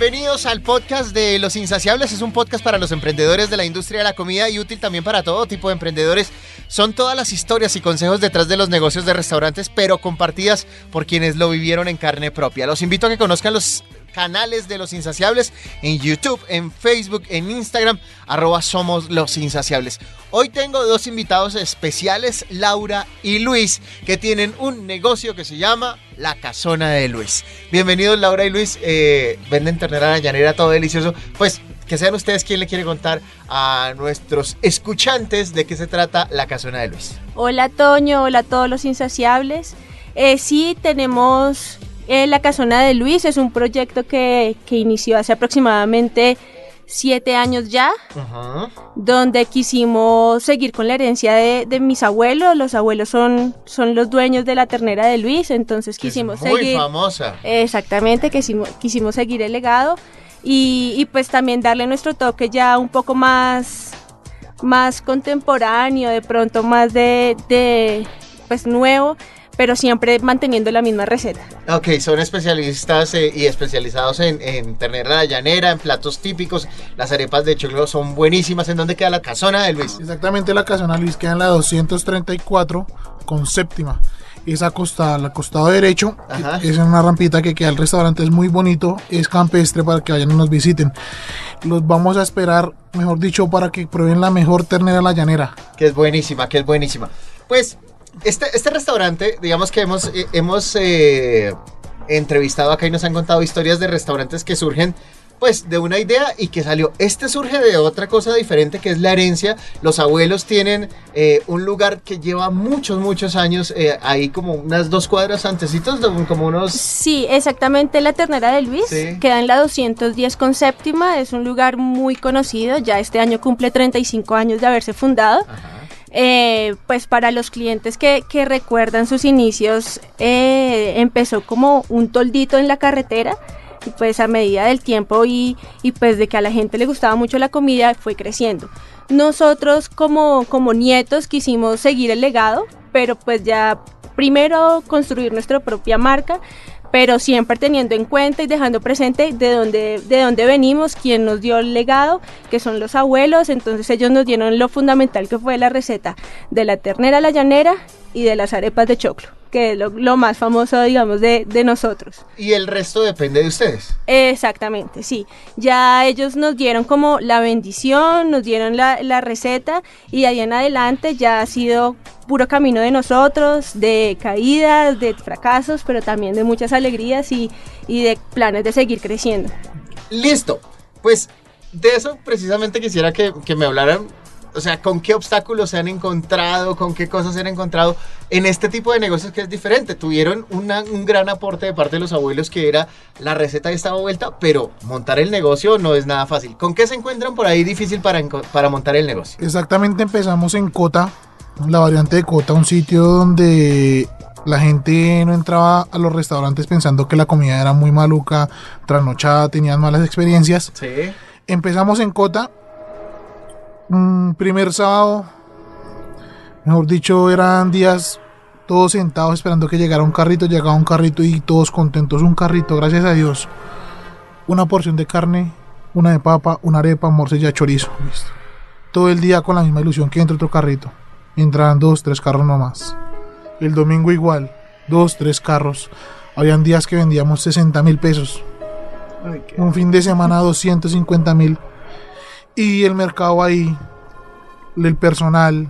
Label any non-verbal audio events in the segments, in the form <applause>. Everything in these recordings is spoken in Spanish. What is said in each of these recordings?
Bienvenidos al podcast de Los Insaciables. Es un podcast para los emprendedores de la industria de la comida y útil también para todo tipo de emprendedores. Son todas las historias y consejos detrás de los negocios de restaurantes, pero compartidas por quienes lo vivieron en carne propia. Los invito a que conozcan los canales de Los Insaciables en YouTube, en Facebook, en Instagram, arroba somos Los Insaciables. Hoy tengo dos invitados especiales, Laura y Luis, que tienen un negocio que se llama La Casona de Luis. Bienvenidos Laura y Luis, eh, venden ternera llanera, todo delicioso. Pues que sean ustedes quien le quiere contar a nuestros escuchantes de qué se trata La Casona de Luis. Hola Toño, hola a todos los insaciables. Eh, sí, tenemos eh, La Casona de Luis, es un proyecto que, que inició hace aproximadamente siete años ya, Ajá. donde quisimos seguir con la herencia de, de mis abuelos. Los abuelos son, son los dueños de la ternera de Luis, entonces es quisimos muy seguir. famosa. Exactamente, quisimos, quisimos seguir el legado y, y pues también darle nuestro toque ya un poco más, más contemporáneo, de pronto más de, de pues nuevo, pero siempre manteniendo la misma receta. Ok, son especialistas eh, y especializados en, en ternera llanera, en platos típicos. Las arepas de choclo son buenísimas. ¿En dónde queda la casona de Luis? Exactamente, la casona Luis queda en la 234 con séptima. Es acostada, al costado derecho, Ajá. es en una rampita que queda el restaurante, es muy bonito, es campestre para que vayan y nos visiten. Los vamos a esperar, mejor dicho, para que prueben la mejor ternera la llanera. Que es buenísima, que es buenísima. Pues, este, este restaurante, digamos que hemos, eh, hemos eh, entrevistado acá y nos han contado historias de restaurantes que surgen pues de una idea y que salió. Este surge de otra cosa diferente que es la herencia. Los abuelos tienen eh, un lugar que lleva muchos, muchos años, eh, ahí como unas dos cuadras antecitos, de- como unos... Sí, exactamente la ternera de Luis Sí. queda en la 210 con séptima, es un lugar muy conocido, ya este año cumple 35 años de haberse fundado. Eh, pues para los clientes que, recuerdan sus inicios, eh, empezó como un toldito en la carretera y pues a medida del tiempo y, y pues de que a la gente le gustaba mucho la comida fue creciendo. Nosotros como, como nietos quisimos seguir el legado, pero pues ya primero construir nuestra propia marca, pero siempre teniendo en cuenta y dejando presente de dónde, de dónde venimos, quién nos dio el legado, que son los abuelos, entonces ellos nos dieron lo fundamental que fue la receta de la ternera a la llanera y de las arepas de choclo, que es lo, lo más famoso, digamos, de, de nosotros. Y el resto depende de ustedes. Exactamente, sí. Ya ellos nos dieron como la bendición, nos dieron la, la receta y de ahí en adelante ya ha sido puro camino de nosotros, de caídas, de fracasos, pero también de muchas alegrías y, y de planes de seguir creciendo. Listo. Pues de eso precisamente quisiera que, que me hablaran. O sea, con qué obstáculos se han encontrado, con qué cosas se han encontrado en este tipo de negocios que es diferente. Tuvieron una- un gran aporte de parte de los abuelos que era la receta estaba vuelta, pero montar el negocio no es nada fácil. ¿Con qué se encuentran por ahí difícil para, para montar el negocio? Exactamente, empezamos en Cota, la variante de Cota, un sitio donde la gente no entraba a los restaurantes pensando que la comida era muy maluca, trasnochada, tenían malas experiencias. Sí. Empezamos en Cota. Un primer sábado, mejor dicho, eran días todos sentados esperando que llegara un carrito. Llegaba un carrito y todos contentos. Un carrito, gracias a Dios. Una porción de carne, una de papa, una arepa, morcilla, chorizo. Listo. Todo el día con la misma ilusión que entre otro carrito. Entraban dos, tres carros nomás. El domingo igual, dos, tres carros. Habían días que vendíamos 60 mil pesos un fin de semana 250 mil y el mercado ahí el personal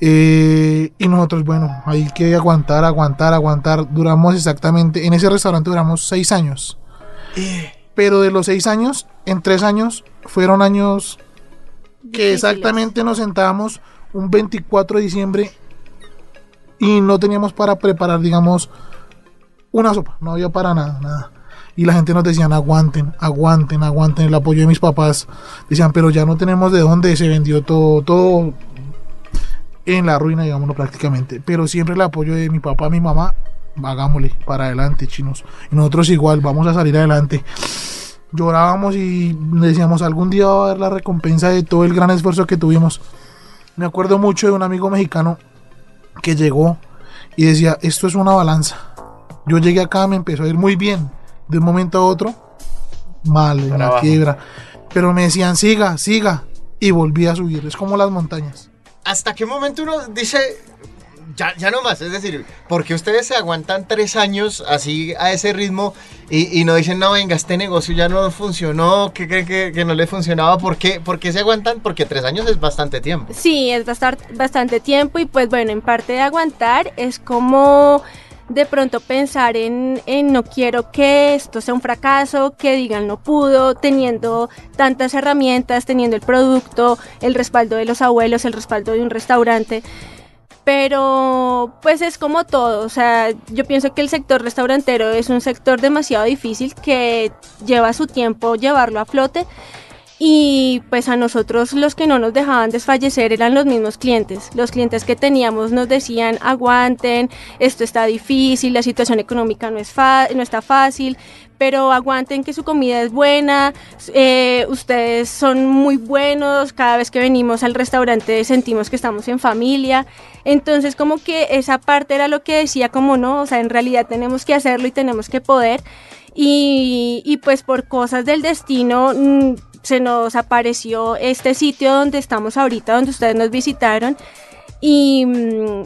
eh, y nosotros bueno hay que aguantar aguantar aguantar. Duramos exactamente en ese restaurante duramos seis años. Pero de los seis años en tres años fueron años que exactamente nos sentábamos un 24 de diciembre y no teníamos para preparar digamos una sopa. No había para nada nada y la gente nos decían aguanten, aguanten, aguanten el apoyo de mis papás. Decían, pero ya no tenemos de dónde, se vendió todo, todo en la ruina, digámoslo prácticamente. Pero siempre el apoyo de mi papá, mi mamá hagámosle, para adelante, chinos. Y nosotros igual, vamos a salir adelante. Llorábamos y decíamos, algún día va a haber la recompensa de todo el gran esfuerzo que tuvimos. Me acuerdo mucho de un amigo mexicano que llegó y decía, esto es una balanza. Yo llegué acá, me empezó a ir muy bien. De un momento a otro, mal, en la quiebra. Pero me decían, siga, siga. Y volví a subir. Es como las montañas. ¿Hasta qué momento uno dice, ya, ya no más? Es decir, porque ustedes se aguantan tres años así a ese ritmo y, y no dicen, no, venga, este negocio ya no funcionó, ¿qué creen que, que no le funcionaba? ¿Por qué, ¿Por qué se aguantan? Porque tres años es bastante tiempo. Sí, es bastante tiempo y pues bueno, en parte de aguantar es como de pronto pensar en, en no quiero que esto sea un fracaso, que digan no pudo, teniendo tantas herramientas, teniendo el producto, el respaldo de los abuelos, el respaldo de un restaurante. Pero pues es como todo, o sea, yo pienso que el sector restaurantero es un sector demasiado difícil que lleva su tiempo llevarlo a flote y pues a nosotros los que no nos dejaban desfallecer eran los mismos clientes. Los clientes que teníamos nos decían aguanten, esto está difícil, la situación económica no, es no está fácil, pero aguanten que su comida es buena, eh, ustedes son muy buenos, cada vez que venimos al restaurante sentimos que estamos en familia. Entonces como que esa parte era lo que decía como no, o sea, en realidad tenemos que hacerlo y tenemos que poder. Y, y pues por cosas del destino mm, se nos apareció este sitio donde estamos ahorita, donde ustedes nos visitaron. Y,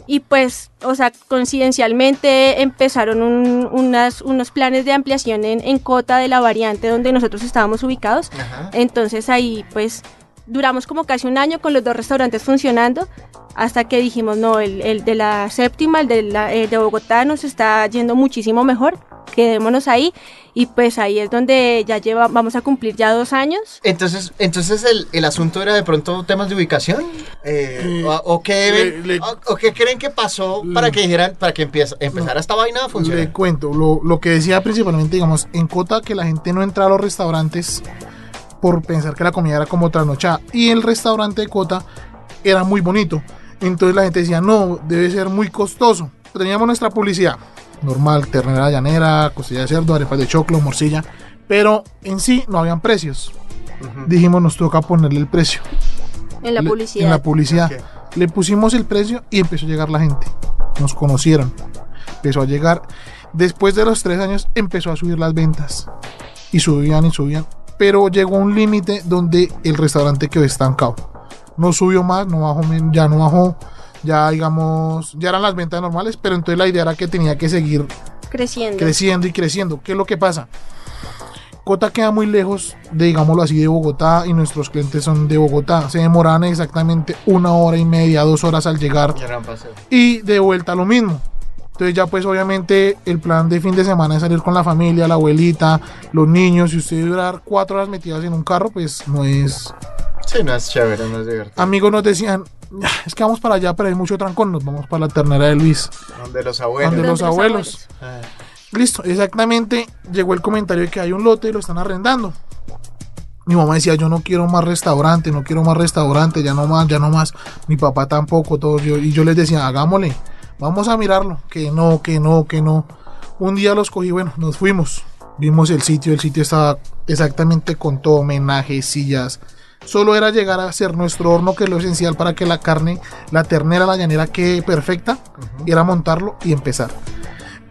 y pues, o sea, coincidencialmente empezaron un- unas, unos planes de ampliación en, en Cota de la variante donde nosotros estábamos ubicados. Ajá. Entonces ahí pues duramos como casi un año con los dos restaurantes funcionando hasta que dijimos, no, el, el de la séptima, el de, la, el de Bogotá nos está yendo muchísimo mejor, quedémonos ahí y pues ahí es donde ya lleva, vamos a cumplir ya dos años. Entonces, entonces el, el asunto era de pronto temas de ubicación. Eh, o, o qué ven- le- le- o- o qué creen que pasó para que dijeran, para que empieza, empezara esta vaina a Le funcionar. cuento, lo, lo que decía principalmente, digamos, en Cota que la gente no entra a los restaurantes por pensar que la comida era como trasnochada. Y el restaurante de Cota era muy bonito. Entonces la gente decía, no, debe ser muy costoso. Teníamos nuestra publicidad normal, ternera llanera, costilla de cerdo, arepas de choclo, morcilla. Pero en sí no habían precios. Dijimos, nos toca ponerle el precio. En la Le- publicidad. En la publicidad. Le pusimos el precio y empezó a llegar la gente. Nos conocieron. Empezó a llegar. Después de los tres años empezó a subir las ventas. Y subían y subían. Pero llegó un límite donde el restaurante quedó estancado. No subió más, no bajó, ya no bajó. Ya digamos, ya eran las ventas normales, pero entonces la idea era que tenía que seguir creciendo. creciendo y creciendo. ¿Qué es lo que pasa? Cota queda muy lejos de, digámoslo así, de Bogotá y nuestros clientes son de Bogotá. Se demoran exactamente una hora y media, dos horas al llegar y de vuelta lo mismo. Entonces ya pues obviamente el plan de fin de semana es salir con la familia, la abuelita, los niños. Si usted durar cuatro horas metidas en un carro, pues no es... Sí, no es chévere, no es divertido. Amigos nos decían, "Ah, es que vamos para allá, pero hay mucho trancón, nos vamos para la ternera de Luis. Donde los abuelos. Donde los abuelos. Ah. Listo, exactamente. Llegó el comentario de que hay un lote y lo están arrendando. Mi mamá decía, yo no quiero más restaurante, no quiero más restaurante, ya no más, ya no más. Mi papá tampoco, todos. Yo, y yo les decía, hagámosle, vamos a mirarlo. Que no, que no, que no. Un día los cogí, bueno, nos fuimos. Vimos el sitio, el sitio estaba exactamente con todo, homenaje, sillas. Solo era llegar a hacer nuestro horno, que es lo esencial para que la carne, la ternera, la llanera quede perfecta. Y era montarlo y empezar.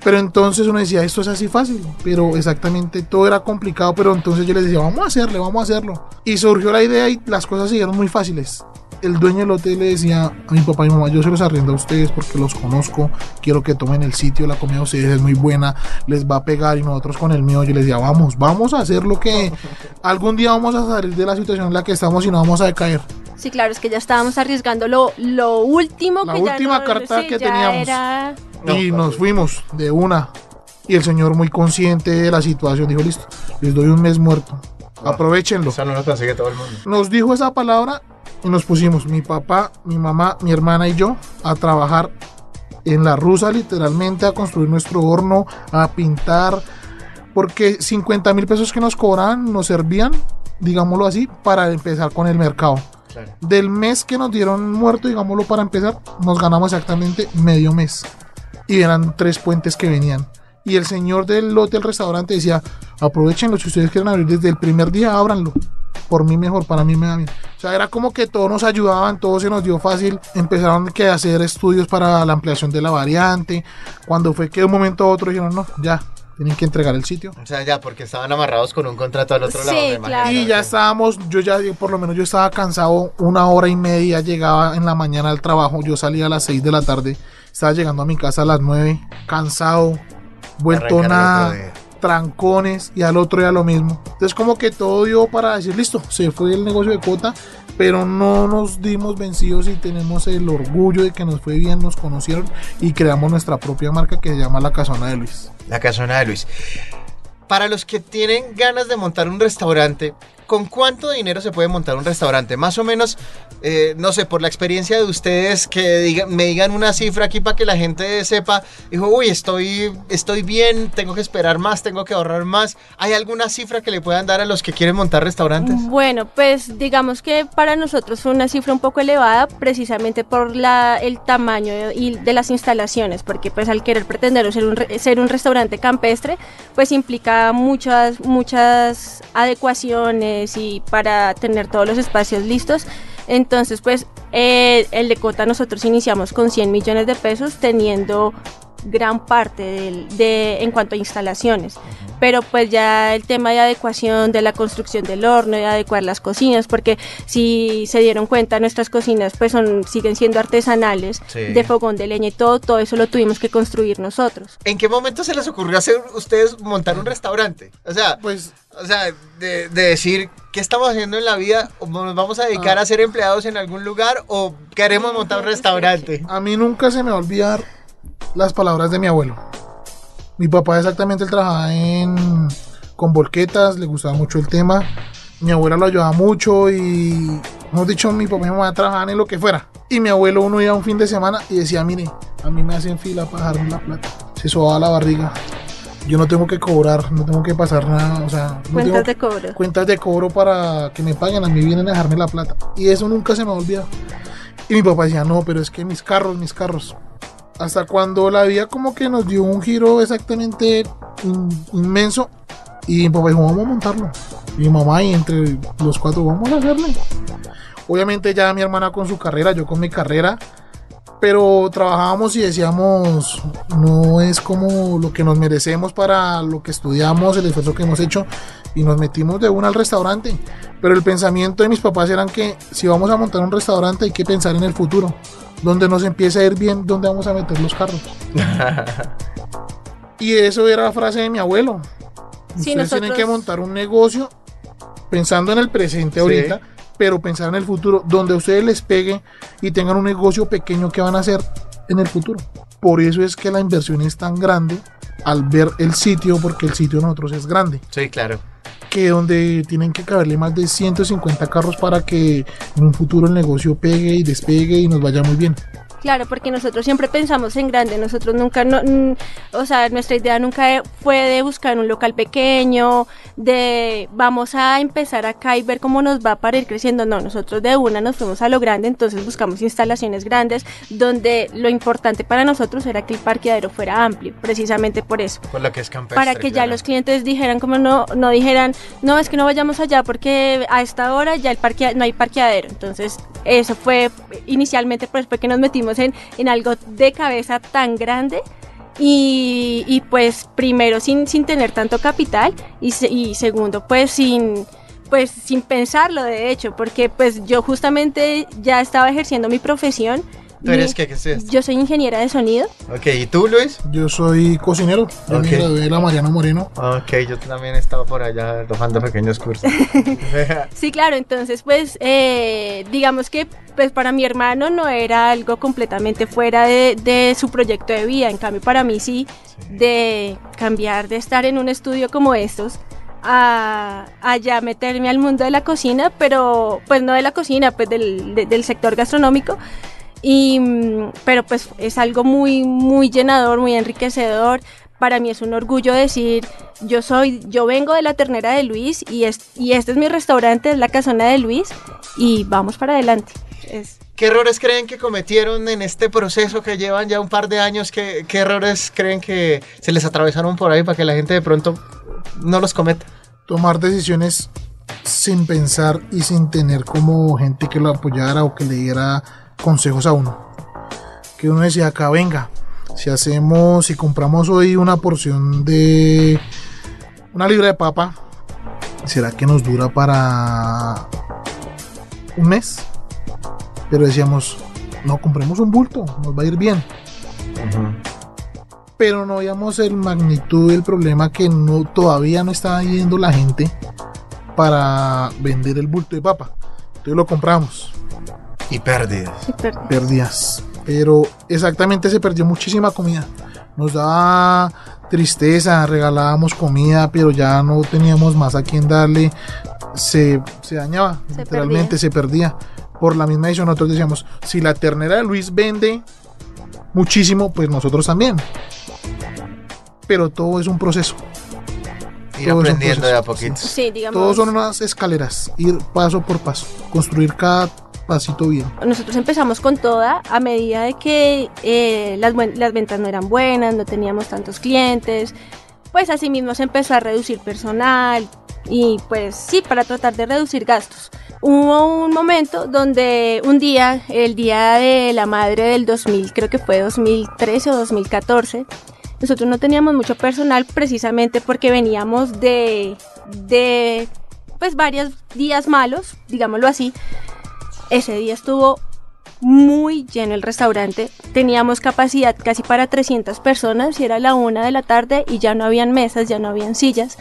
Pero entonces uno decía, esto es así fácil, pero exactamente todo era complicado, pero entonces yo les decía, vamos a hacerle, vamos a hacerlo. Y surgió la idea y las cosas siguieron muy fáciles. El dueño del hotel le decía a mi papá y mi mamá, yo se los arriendo a ustedes porque los conozco, quiero que tomen el sitio, la comida de ustedes es muy buena, les va a pegar y nosotros con el mío, yo les decía, vamos, vamos a hacer lo que algún día vamos a salir de la situación en la que estamos y no vamos a decaer. Sí, claro, es que ya estábamos arriesgando lo, lo último La que ya última no- carta sí, que ya teníamos. era- y nos fuimos de una. Y el señor muy consciente de la situación dijo, listo, les doy un mes muerto. Aprovechenlo. Eso no lo consigue todo el mundo. Nos dijo esa palabra y nos pusimos, mi papá, mi mamá, mi hermana y yo, a trabajar en la rusa literalmente, a construir nuestro horno, a pintar, porque 50 mil pesos que nos cobraban nos servían, digámoslo así, para empezar con el mercado. Claro. Del mes que nos dieron muerto, digámoslo para empezar, nos ganamos exactamente medio mes. y eran tres puentes que venían. Y el señor del lote, el restaurante, decía, aprovechenlo, si ustedes quieren abrir desde el primer día, ábranlo. Por mí mejor, para mí me da bien. O sea, era como que todos nos ayudaban, todo se nos dio fácil. Empezaron que a hacer estudios para la ampliación de la variante. Cuando fue que de un momento a otro dijeron, no, ya, tienen que entregar el sitio. O sea, ya, porque estaban amarrados con un contrato al otro Sí, lado. claro. Y ya estábamos, yo ya, por lo menos yo estaba cansado, una hora y media llegaba en la mañana al trabajo, yo salía a las 6 de la tarde, estaba llegando a mi casa a las 9, cansado, vuelto nada. Trancones y al otro día lo mismo. Entonces como que todo dio para decir, listo, se fue el negocio de cuota, pero no nos dimos vencidos y tenemos el orgullo de que nos fue bien, nos conocieron y creamos nuestra propia marca que se llama La Casona de Luis. La casona de Luis. Para los que tienen ganas de montar un restaurante, ¿con cuánto dinero se puede montar un restaurante? Más o menos, eh, no sé, por la experiencia de ustedes, que digan- me digan una cifra aquí para que la gente sepa, dijo, uy, estoy, estoy bien, tengo que esperar más, tengo que ahorrar más. ¿Hay alguna cifra que le puedan dar a los que quieren montar restaurantes? Bueno, pues digamos que para nosotros fue una cifra un poco elevada precisamente por la, el tamaño y de las instalaciones, porque pues al querer pretender ser un, ser un restaurante campestre, pues implica muchas, muchas adecuaciones y para tener todos los espacios listos. Entonces, pues eh, el de Cota nosotros iniciamos con 100 millones de pesos teniendo gran parte del- de, en cuanto a instalaciones. Pero pues ya el tema de adecuación de la construcción del horno, de adecuar las cocinas, porque si se dieron cuenta, nuestras cocinas pues son, siguen siendo artesanales, Sí. de fogón de leña y todo, todo eso lo tuvimos que construir nosotros. ¿En qué momento se les ocurrió hacer ustedes montar un restaurante? O sea, Pues O sea, de, de decir, ¿qué estamos haciendo en la vida? ¿O ¿Nos vamos a dedicar Ah. a ser empleados en algún lugar o queremos montar un <laughs> restaurante? A mí nunca se me va a olvidar las palabras de mi abuelo. Mi papá exactamente él trabajaba en con volquetas, le gustaba mucho el tema. Mi abuela lo ayudaba mucho y, hemos dicho, mi papá y mi mamá trabajaban en lo que fuera. Y mi abuelo uno iba un fin de semana y decía, mire, a mí me hacen fila para dejarme la plata. Se sobaba la barriga. Yo no tengo que cobrar, no tengo que pasar nada, o sea, no Cuentas de cobro. cuentas de cobro para que me paguen, a mí vienen a dejarme la plata. Y eso nunca se me ha olvidado. Y mi papá decía, no, pero es que mis carros, mis carros. Hasta cuando la vida como que nos dio un giro exactamente in- inmenso. Y mi papá dijo, vamos a montarlo. Y mi mamá y entre los cuatro, vamos a hacerle. Obviamente ya mi hermana con su carrera, yo con mi carrera. Pero trabajábamos y decíamos, no es como lo que nos merecemos para lo que estudiamos, el esfuerzo que hemos hecho. Y nos metimos de una al restaurante. Pero el pensamiento de mis papás eran que si vamos a montar un restaurante hay que pensar en el futuro. Donde nos empiece a ir bien, donde vamos a meter los carros. <laughs> y eso era la frase de mi abuelo. Sí, Ustedes tienen que montar un negocio pensando en el presente Sí. ahorita, pero pensar en el futuro, donde a ustedes les pegue y tengan un negocio pequeño que van a hacer en el futuro. Por eso es que la inversión es tan grande al ver el sitio, porque el sitio de nosotros es grande, Sí, claro. Que donde tienen que caberle más de 150 carros para que en un futuro el negocio pegue y despegue y nos vaya muy bien. Claro, porque nosotros siempre pensamos en grande, nosotros nunca, no, o sea, nuestra idea nunca fue de buscar un local pequeño, de vamos a empezar acá y ver cómo nos va para ir creciendo, no, nosotros de una nos fuimos a lo grande, entonces buscamos instalaciones grandes donde lo importante para nosotros era que el parqueadero fuera amplio, precisamente por eso. Por lo que es campestre. Para que ya claro. los clientes dijeran como no, no dijeran, no es que no vayamos allá porque a esta hora ya el parquea, no hay parqueadero. Entonces, eso fue inicialmente pues fue que nos metimos en, algo de cabeza tan grande. Y, y, pues primero sin, sin tener tanto capital y, y segundo pues sin pues sin pensarlo de hecho porque pues yo justamente ya estaba ejerciendo mi profesión ¿Tú eres qué? ¿Qué es esto? yo soy ingeniera de sonido Ok, ¿y tú, Luis? Yo soy cocinero, yo Ok. me gradué de la Mariano Moreno. Ok, yo también he estado por allá tomando pequeños cursos. <laughs> Sí, claro, entonces pues eh, digamos que pues para mi hermano no era algo completamente fuera de, de su proyecto de vida, en cambio para mí sí, de cambiar de estar en un estudio como estos a, a ya meterme al mundo de la cocina, pero pues no de la cocina, pues del, de- del sector gastronómico. Y, mm, pero pues es algo muy, muy llenador, muy enriquecedor. Para mí es un orgullo decir, yo soy, yo vengo de la ternera de Luis y, es, y este es mi restaurante, es la casona de Luis y vamos para adelante. Es, ¿Qué errores creen que cometieron en este proceso que llevan ya un par de años? ¿Qué, qué errores creen que se les atravesaron por ahí para que la gente de pronto no los cometa? Tomar decisiones sin pensar y sin tener como gente que lo apoyara o que le diera consejos a uno. Que uno decía acá, venga, si hacemos, si compramos hoy una porción de una libra de papa, ¿será que nos dura para un mes? Pero decíamos, no, compremos un bulto, nos va a ir bien. Pero no veíamos el magnitud del problema que no, todavía no estaba yendo la gente para vender el bulto de papa. Entonces lo compramos. Y pérdidas. Perdón. Pérdidas. Pero exactamente se perdió muchísima comida. Nos daba tristeza, regalábamos comida, pero ya no teníamos más a quien darle. Se, se dañaba, Se literalmente se perdía. Por la misma decisión, nosotros decíamos: si la ternera de Luis vende muchísimo, pues nosotros también. Pero todo es un proceso. Ir Todo es un aprendiendo de a poquitos. Sí, digamos. Todos son unas escaleras, ir paso por paso, construir cada nosotros empezamos con toda a medida de que eh, las ventas no eran buenas, no teníamos tantos clientes, pues así mismo se empezó a reducir personal y pues sí, para tratar de reducir gastos. Hubo un momento donde un día, el día de la madre del 2000, creo que fue 2013 o 2014, nosotros no teníamos mucho personal precisamente porque veníamos de, de pues varios días malos, digámoslo así, ese día estuvo muy lleno el restaurante. Teníamos capacidad casi para 300 personas y era la una de la tarde y ya no habían mesas, ya no habían sillas.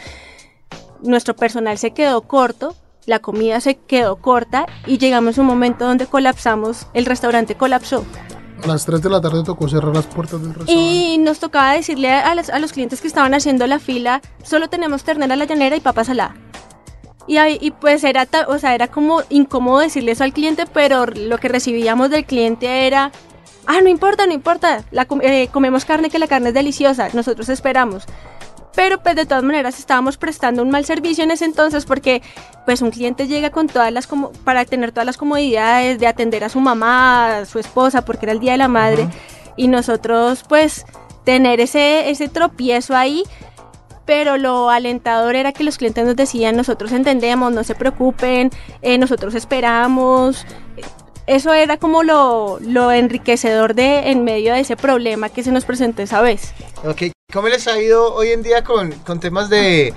Nuestro personal se quedó corto, la comida se quedó corta y llegamos a un momento donde colapsamos, el restaurante colapsó. A las 3 de la tarde tocó cerrar las puertas del restaurante. Y nos tocaba decirle a, las- a los clientes que estaban haciendo la fila, solo tenemos ternera a la llanera y papa salada. Y, ahí- y pues era, o sea, era como incómodo decirle eso al cliente, pero lo que recibíamos del cliente era, ah, no importa, no importa, la eh, comemos carne que la carne es deliciosa, nosotros esperamos. Pero pues de todas maneras estábamos prestando un mal servicio en ese entonces porque pues un cliente llega con todas las como para tener todas las comodidades de atender a su mamá, a su esposa, porque era el día de la madre y nosotros pues tener ese ese tropiezo ahí pero lo alentador era que los clientes nos decían, nosotros entendemos, no se preocupen, eh, nosotros esperamos. Eso era como lo, lo enriquecedor de en medio de ese problema que se nos presentó esa vez. Ok, ¿cómo les ha ido hoy en día con, con temas de,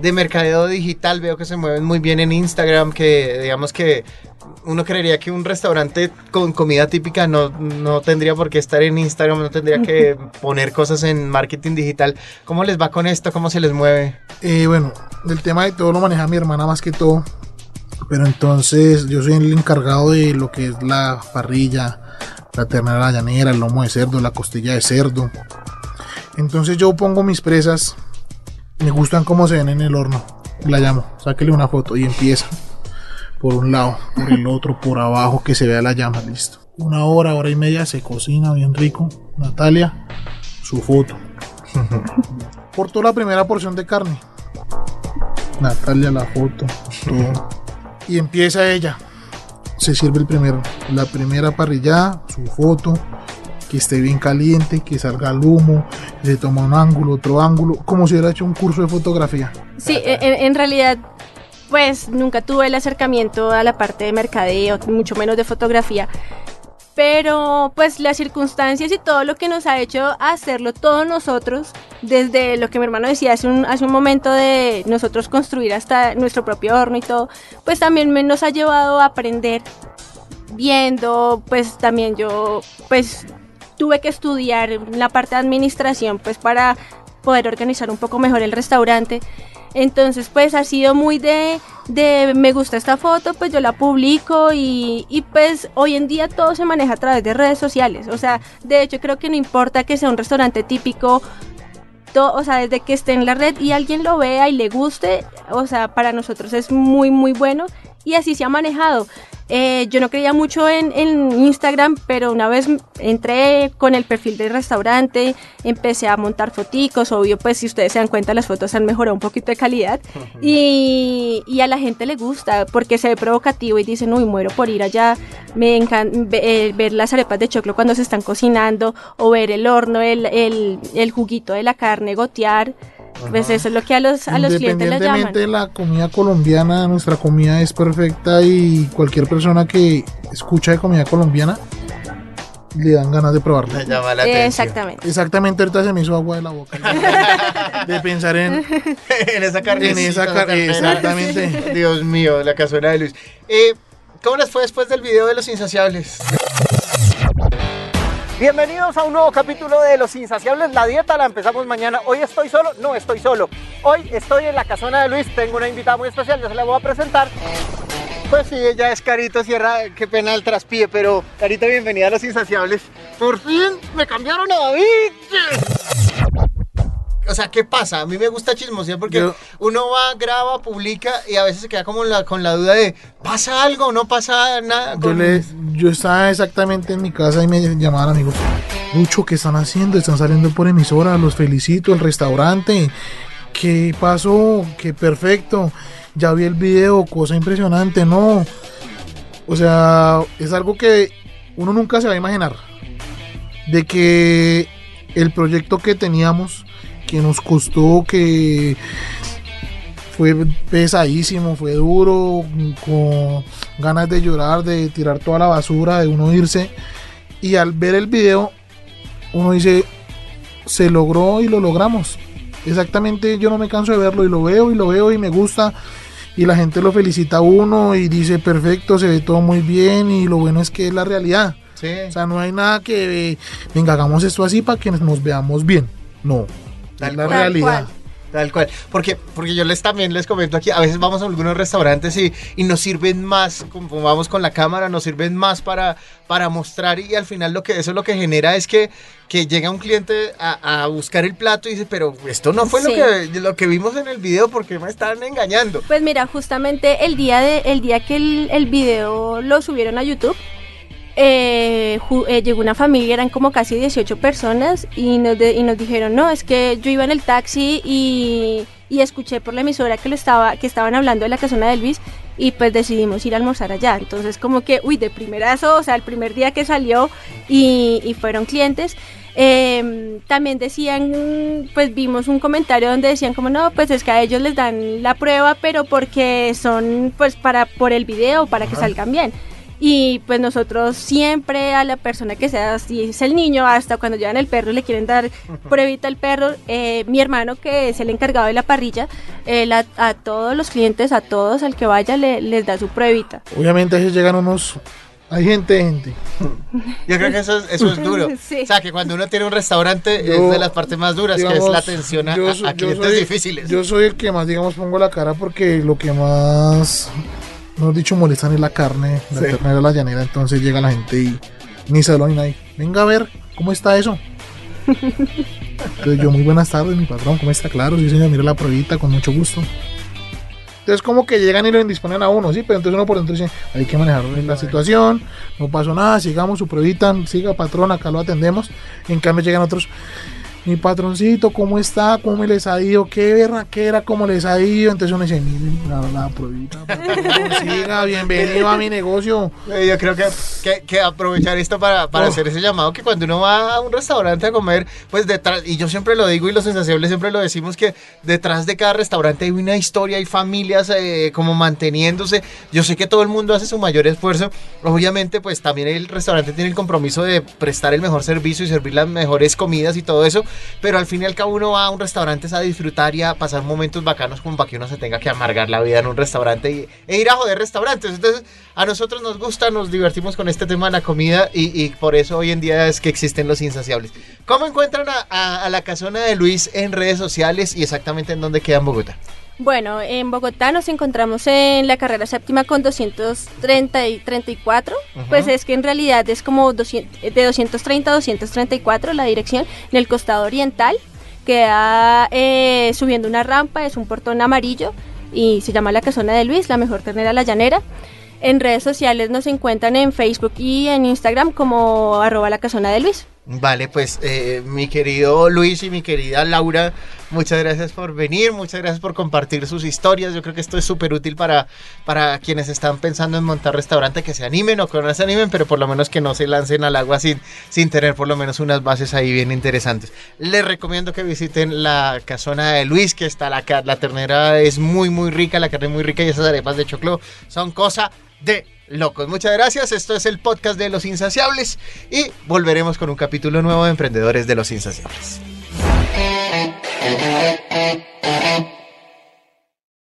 de mercadeo digital? Veo que se mueven muy bien en Instagram, que digamos que uno creería que un restaurante con comida típica no, no tendría por qué estar en Instagram, no tendría que <laughs> poner cosas en marketing digital. ¿Cómo les va con esto? ¿Cómo se les mueve? Eh, bueno, del tema de todo lo maneja mi hermana más que todo. Pero entonces yo soy el encargado de lo que es la parrilla, la ternera la llanera, el lomo de cerdo, la costilla de cerdo. Entonces yo pongo mis presas, me gustan cómo se ven en el horno. La llamo, sáquele una foto y empieza. Por un lado, por el otro, por abajo, que se vea la llama, listo. Una hora, hora y media se cocina bien rico. Natalia, su foto. <laughs> Cortó la primera porción de carne. Natalia la foto, todo. Y empieza ella. Se sirve el primero, la primera parrillada, su foto, que esté bien caliente, que salga el humo, se toma un ángulo, otro ángulo, como si hubiera hecho un curso de fotografía. Sí, en, en realidad, pues nunca tuve el acercamiento a la parte de mercadeo, mucho menos de fotografía. Pero pues las circunstancias y todo lo que nos ha hecho hacerlo todos nosotros, desde lo que mi hermano decía hace un, momento de nosotros construir hasta nuestro propio horno y todo, pues también nos ha llevado a aprender viendo, pues también yo pues tuve que estudiar la parte de administración pues para poder organizar un poco mejor el restaurante. Entonces, pues ha sido muy de, de me gusta esta foto, pues yo la publico y, y, pues hoy en día todo se maneja a través de redes sociales. O sea, de hecho creo que no importa que sea un restaurante típico, to- o sea, desde que esté en la red y alguien lo vea y le guste, o sea, para nosotros es muy, muy bueno y así se ha manejado. Eh, yo no creía mucho en, en, Instagram, pero una vez entré con el perfil del restaurante, empecé a montar foticos, obvio, pues si ustedes se dan cuenta las fotos han mejorado un poquito de calidad y, y, a la gente le gusta porque se ve provocativo y dicen, uy, muero por ir allá, me encanta eh, ver las arepas de choclo cuando se están cocinando o ver el horno, el, el, el juguito de la carne gotear. Pues eso es lo que a los, a los clientes les llaman. de la comida colombiana, nuestra comida es perfecta y cualquier persona que escucha de comida colombiana le dan ganas de probarla. llama la atención. Exactamente. Exactamente, ahorita se me hizo agua de la boca. <laughs> de pensar en, <laughs> en esa carne. en esa carne. Exactamente. <laughs> Dios mío, la cazuela de Luis. Eh, ¿Cómo les fue después del video de los insaciables? Bienvenidos a un nuevo capítulo de Los Insaciables. La dieta la empezamos mañana. Hoy estoy solo, no estoy solo. Hoy estoy en la casona de Luis. Tengo una invitada muy especial, ya se la voy a presentar. Pues sí, ella es Carito Sierra, qué pena el traspié, pero Carito, bienvenida a Los Insaciables. Por fin me cambiaron a David. O sea, ¿qué pasa? A mí me gusta chismosear porque Yo- uno va, graba, publica y a veces se queda como la, con la duda de ¿pasa algo o no pasa nada? Yo, con- le, yo estaba exactamente en mi casa y me llamaban amigos. Mucho, ¿qué están haciendo? Están saliendo por emisora, los felicito, el restaurante. ¿Qué pasó? Qué perfecto. Ya vi el video, cosa impresionante, no. O sea, es algo que uno nunca se va a imaginar. De que el proyecto que teníamos, que nos costó, que fue pesadísimo, fue duro, con ganas de llorar, de tirar toda la basura, de uno irse. Y al ver el video, uno dice, se logró y lo logramos. Exactamente, yo no me canso de verlo y lo veo y lo veo y me gusta. Y la gente lo felicita a uno y dice, perfecto, se ve todo muy bien y lo bueno es que es la realidad. Sí. O sea, no hay nada que, venga, hagamos esto así para que nos veamos bien. No, Tal la cual. realidad. cual. Tal cual. Porque, porque yo les también les comento aquí, a veces vamos a algunos restaurantes y, y nos sirven más, como vamos con la cámara, nos sirven más para, para mostrar y al final lo que eso lo que genera es que, que llega un cliente a, a buscar el plato y dice, pero esto no fue lo, que, lo que vimos en el video porque me están engañando. Pues mira, justamente el día de el día que el, el video lo subieron a YouTube, eh, eh, llegó una familia, eran como casi 18 personas y nos, de- y nos dijeron, no, es que yo iba en el taxi y, y escuché por la emisora que, lo estaba, que estaban hablando de la casona de Luis y pues decidimos ir a almorzar allá. Entonces como que, uy, de primerazo, o sea, el primer día que salió y, y fueron clientes. Eh, también decían, pues vimos un comentario donde decían como no, pues es que a ellos les dan la prueba, pero porque son pues para por el video, para que salgan bien. Y pues nosotros siempre a la persona que sea, si es el niño, hasta cuando llevan el perro y le quieren dar pruebita al perro, eh, mi hermano que es el encargado de la parrilla, él a, a todos los clientes, a todos, al que vaya, le, les da su pruebita. Obviamente a veces llegan unos... Hay gente, gente. Yo creo que eso es, eso es duro. <laughs> Sí. O sea, que cuando uno tiene un restaurante es Yo, de las partes más duras, que es la atención a, yo a- yo clientes soy- difíciles. Yo soy el que más, digamos, pongo la cara porque lo que más, no dicho, molestan es la carne, la Sí. ternera, la llanera. Entonces llega la gente y ni se lo ni nadie. Venga a ver, ¿cómo está eso? Entonces yo, muy buenas tardes, mi patrón, ¿cómo está? Claro, sí señor, mira la pruebita, con mucho gusto. Entonces como que llegan y lo indisponen a uno, sí, pero entonces uno por dentro dice, hay que manejar la situación, no pasó nada, sigamos su pruebita, siga patrón, acá lo atendemos. En cambio llegan otros, mi patroncito, ¿cómo está? ¿Cómo les ha ido? ¿Qué berraquera? ¿Cómo les ha ido? Entonces uno dice, miren, la, la pruebita, patrón, siga, bienvenido a mi negocio. Eh, Yo creo que, que, que aprovechar esto para, para Oh. hacer ese llamado que cuando uno va a un restaurante a comer, pues detrás, y yo siempre lo digo y los sensacionales siempre lo decimos, que detrás de cada restaurante hay una historia, hay familias eh, como manteniéndose. Yo sé que todo el mundo hace su mayor esfuerzo. Obviamente, pues también el restaurante tiene el compromiso de prestar el mejor servicio y servir las mejores comidas y todo eso, pero al fin y al cabo uno va a un restaurante es a disfrutar y a pasar momentos bacanos como para que uno se tenga que amargar la vida en un restaurante y, e ir a joder restaurantes. Entonces, a nosotros nos gusta, nos divertimos con este tema de la comida y, por eso hoy en día es que existen los insaciables. ¿Cómo encuentran a- a la casona de Luis en redes sociales y exactamente en dónde queda en Bogotá? Bueno, en Bogotá nos encontramos en la carrera séptima con 230 y 34. Pues es que en realidad es como 200 de 230 a 234 la dirección en el costado oriental. Queda eh, subiendo una rampa, es un portón amarillo y se llama la casona de Luis, la mejor ternera la llanera. En redes sociales nos encuentran en Facebook y en Instagram como arroba la casona de Luis. Vale, pues eh, mi querido Luis y mi querida Laura, muchas gracias por venir, muchas gracias por compartir sus historias. Yo creo que esto es súper útil para, para quienes están pensando en montar restaurante, que se animen o que no se animen, pero por lo menos que no se lancen al agua sin, sin tener por lo menos unas bases ahí bien interesantes. Les recomiendo que visiten la casona de Luis, que está la, la ternera es muy, muy rica, la carne muy rica y esas arepas de choclo son cosa de locos. Muchas gracias. Esto es el podcast de Los Insaciables y volveremos con un capítulo nuevo de Emprendedores de Los Insaciables.